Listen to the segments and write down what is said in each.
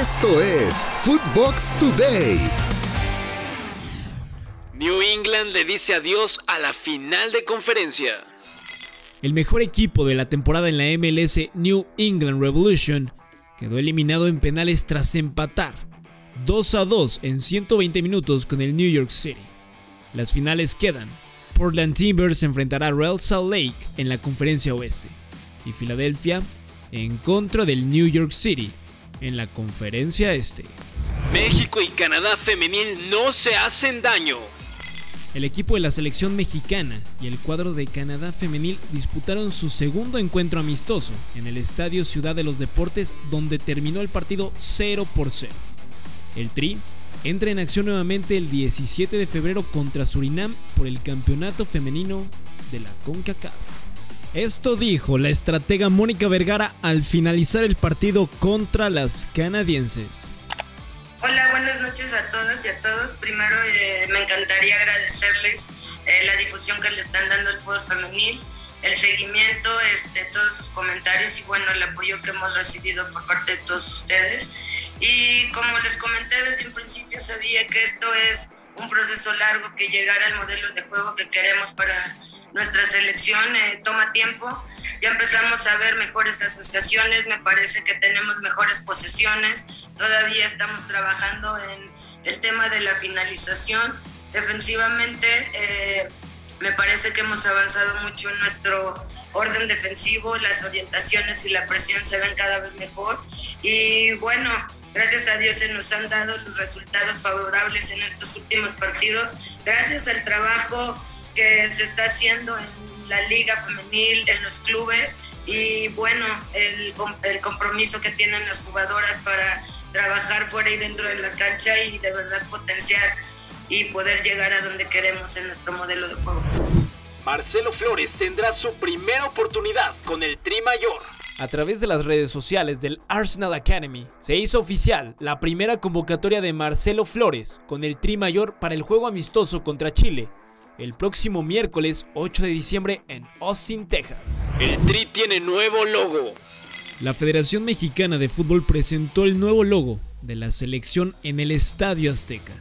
Esto es Footbox Today. New England le dice adiós a la final de conferencia. El mejor equipo de la temporada en la MLS, New England Revolution, quedó eliminado en penales tras empatar 2 a 2 en 120 minutos con el New York City. Las finales quedan. Portland Timbers enfrentará a Real Salt Lake en la conferencia oeste y Filadelfia en contra del New York City en la conferencia este. México y Canadá femenil no se hacen daño. El equipo de la selección mexicana y el cuadro de Canadá femenil disputaron su segundo encuentro amistoso en el Estadio Ciudad de los Deportes donde terminó el partido 0 por 0. El Tri entra en acción nuevamente el 17 de febrero contra Surinam por el campeonato femenino de la CONCACAF. Esto dijo la estratega Mónica Vergara al finalizar el partido contra las canadienses. Hola, buenas noches a todas y a todos. Primero eh, me encantaría agradecerles eh, la difusión que le están dando al fútbol femenil, el seguimiento, este, todos sus comentarios y bueno, el apoyo que hemos recibido por parte de todos ustedes. Y como les comenté desde un principio, sabía que esto es un proceso largo, que llegar al modelo de juego que queremos para nuestra selección eh, toma tiempo. Ya empezamos a ver mejores asociaciones, me parece que tenemos mejores posesiones. Todavía estamos trabajando en el tema de la finalización. Defensivamente, eh, me parece que hemos avanzado mucho en nuestro orden defensivo, las orientaciones y la presión se ven cada vez mejor. Y bueno, gracias a Dios se nos han dado los resultados favorables en estos últimos partidos, gracias al trabajo que se está haciendo en la liga femenil, en los clubes y bueno, el, el compromiso que tienen las jugadoras para trabajar fuera y dentro de la cancha y de verdad potenciar y poder llegar a donde queremos en nuestro modelo de juego. Marcelo Flores tendrá su primera oportunidad con el Tri Mayor. A través de las redes sociales del Arsenal Academy se hizo oficial la primera convocatoria de Marcelo Flores con el Tri Mayor para el juego amistoso contra Chile el próximo miércoles 8 de diciembre en Austin, Texas. El Tri tiene nuevo logo. La Federación Mexicana de Fútbol presentó el nuevo logo de la selección en el Estadio Azteca.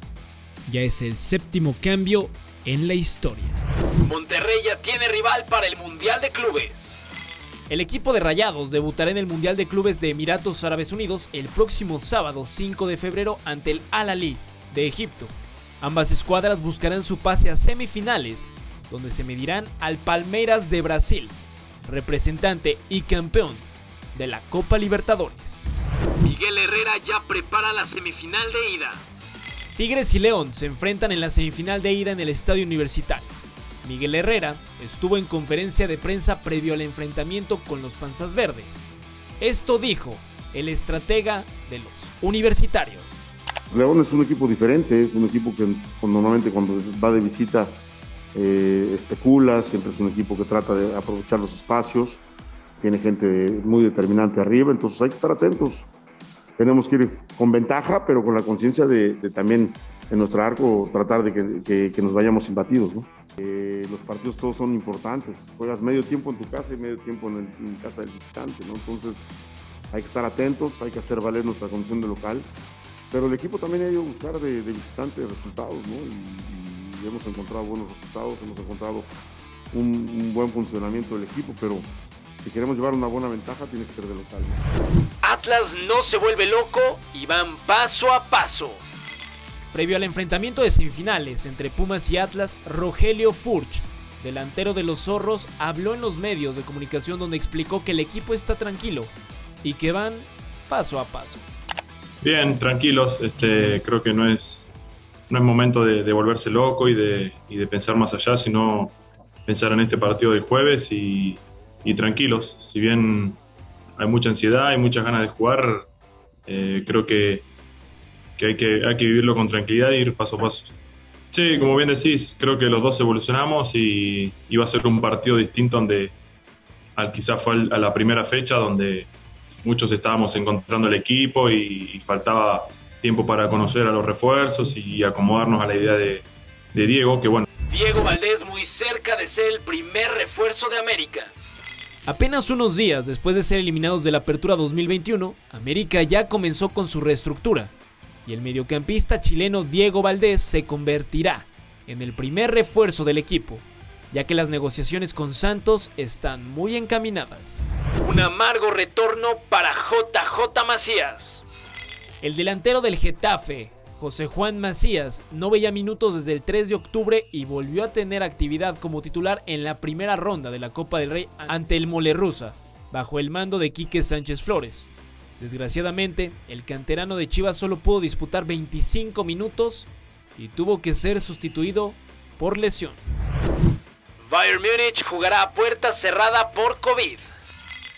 Ya es el séptimo cambio en la historia. Monterrey ya tiene rival para el Mundial de Clubes. El equipo de Rayados debutará en el Mundial de Clubes de Emiratos Árabes Unidos el próximo sábado 5 de febrero ante el Al-Ali de Egipto. Ambas escuadras buscarán su pase a semifinales, donde se medirán al Palmeiras de Brasil, representante y campeón de la Copa Libertadores. Miguel Herrera ya prepara la semifinal de ida. Tigres y León se enfrentan en la semifinal de ida en el Estadio Universitario. Miguel Herrera estuvo en conferencia de prensa previo al enfrentamiento con los Panzas Verdes. Esto dijo el estratega de los universitarios. León es un equipo diferente, es un equipo que normalmente cuando va de visita eh, especula, siempre es un equipo que trata de aprovechar los espacios, tiene gente muy determinante arriba, entonces hay que estar atentos. Tenemos que ir con ventaja, pero con la conciencia de, también en nuestro arco tratar de que, nos vayamos imbatidos. ¿no? Eh, los partidos todos son importantes, juegas medio tiempo en tu casa y medio tiempo en, en casa del visitante, ¿no? entonces hay que estar atentos, hay que hacer valer nuestra condición de local pero el equipo también ha ido a buscar de, visitante resultados, ¿no? Y, hemos encontrado buenos resultados, hemos encontrado un, buen funcionamiento del equipo, pero si queremos llevar una buena ventaja tiene que ser de local. Atlas no se vuelve loco y van paso a paso. Previo al enfrentamiento de semifinales entre Pumas y Atlas, Rogelio Furch, delantero de los zorros, habló en los medios de comunicación donde explicó que el equipo está tranquilo y que van paso a paso. Bien, tranquilos. Este, creo que no es, no es momento de, volverse loco y de, y de, pensar más allá, sino pensar en este partido del jueves y, y tranquilos. Si bien hay mucha ansiedad, hay muchas ganas de jugar, eh, creo que, que, hay que hay que vivirlo con tranquilidad e ir paso a paso. Sí, como bien decís, creo que los dos evolucionamos y iba a ser un partido distinto donde al, quizás fue a la primera fecha donde muchos estábamos encontrando el equipo y, faltaba tiempo para conocer a los refuerzos y acomodarnos a la idea de, Diego, que bueno. Diego Valdés muy cerca de ser el primer refuerzo de América. Apenas unos días después de ser eliminados de la Apertura 2021, América ya comenzó con su reestructura y el mediocampista chileno Diego Valdés se convertirá en el primer refuerzo del equipo, ya que las negociaciones con Santos están muy encaminadas. Un amargo retorno para JJ Macías. El delantero del Getafe, José Juan Macías, no veía minutos desde el 3 de octubre y volvió a tener actividad como titular en la primera ronda de la Copa del Rey ante el Molerrusa, bajo el mando de Quique Sánchez Flores. Desgraciadamente, el canterano de Chivas solo pudo disputar 25 minutos y tuvo que ser sustituido por lesión. Bayern Múnich jugará a puerta cerrada por COVID.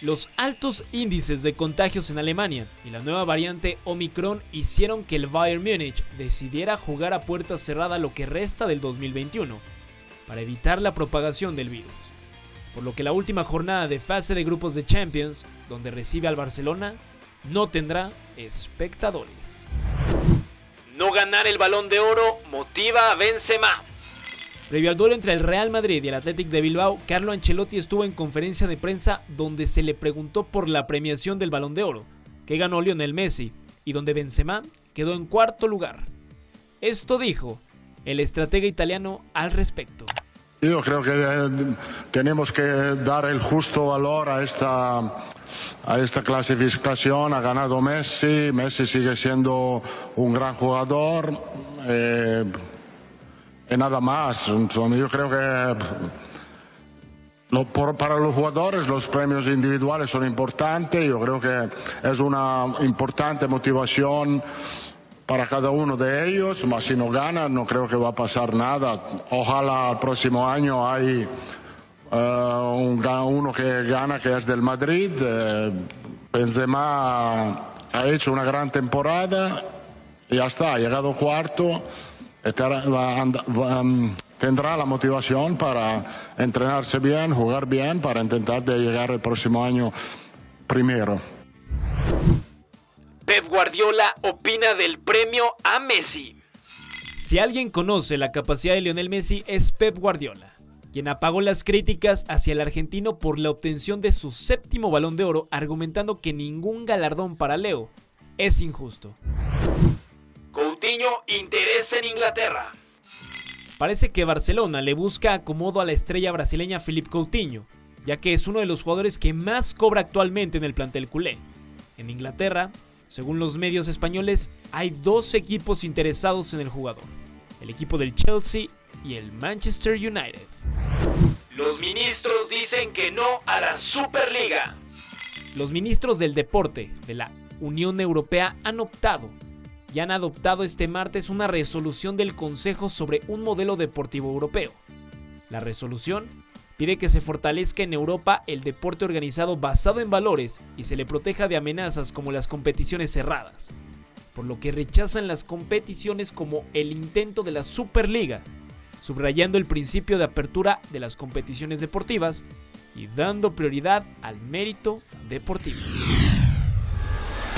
Los altos índices de contagios en Alemania y la nueva variante Omicron hicieron que el Bayern Múnich decidiera jugar a puerta cerrada lo que resta del 2021 para evitar la propagación del virus. Por lo que la última jornada de fase de grupos de Champions, donde recibe al Barcelona, no tendrá espectadores. No ganar el balón de oro motiva a Benzema. Previo al duelo entre el Real Madrid y el Athletic de Bilbao, Carlo Ancelotti estuvo en conferencia de prensa donde se le preguntó por la premiación del Balón de Oro, que ganó Lionel Messi, y donde Benzema quedó en cuarto lugar. Esto dijo el estratega italiano al respecto. Yo creo que eh, tenemos que dar el justo valor a esta, a esta clasificación. Ha ganado Messi, Messi sigue siendo un gran jugador. Eh, y nada más. Yo creo que lo, por, para los jugadores los premios individuales son importantes. Yo creo que es una importante motivación para cada uno de ellos, mas si no ganan no creo que va a pasar nada. Ojalá el próximo año hay uh, un, uno que gana que es del Madrid. Eh, Benzema ha hecho una gran temporada ya está, ha llegado cuarto tendrá la motivación para entrenarse bien, jugar bien, para intentar de llegar el próximo año primero. Pep Guardiola opina del premio a Messi. Si alguien conoce la capacidad de Lionel Messi es Pep Guardiola, quien apagó las críticas hacia el argentino por la obtención de su séptimo balón de oro, argumentando que ningún galardón para Leo es injusto. Coutinho interesa en Inglaterra. Parece que Barcelona le busca acomodo a la estrella brasileña Philippe Coutinho, ya que es uno de los jugadores que más cobra actualmente en el plantel culé. En Inglaterra, según los medios españoles, hay dos equipos interesados en el jugador, el equipo del Chelsea y el Manchester United. Los ministros dicen que no a la Superliga. Los ministros del deporte de la Unión Europea han optado y han adoptado este martes una resolución del Consejo sobre un modelo deportivo europeo. La resolución pide que se fortalezca en Europa el deporte organizado basado en valores y se le proteja de amenazas como las competiciones cerradas, por lo que rechazan las competiciones como el intento de la Superliga, subrayando el principio de apertura de las competiciones deportivas y dando prioridad al mérito deportivo.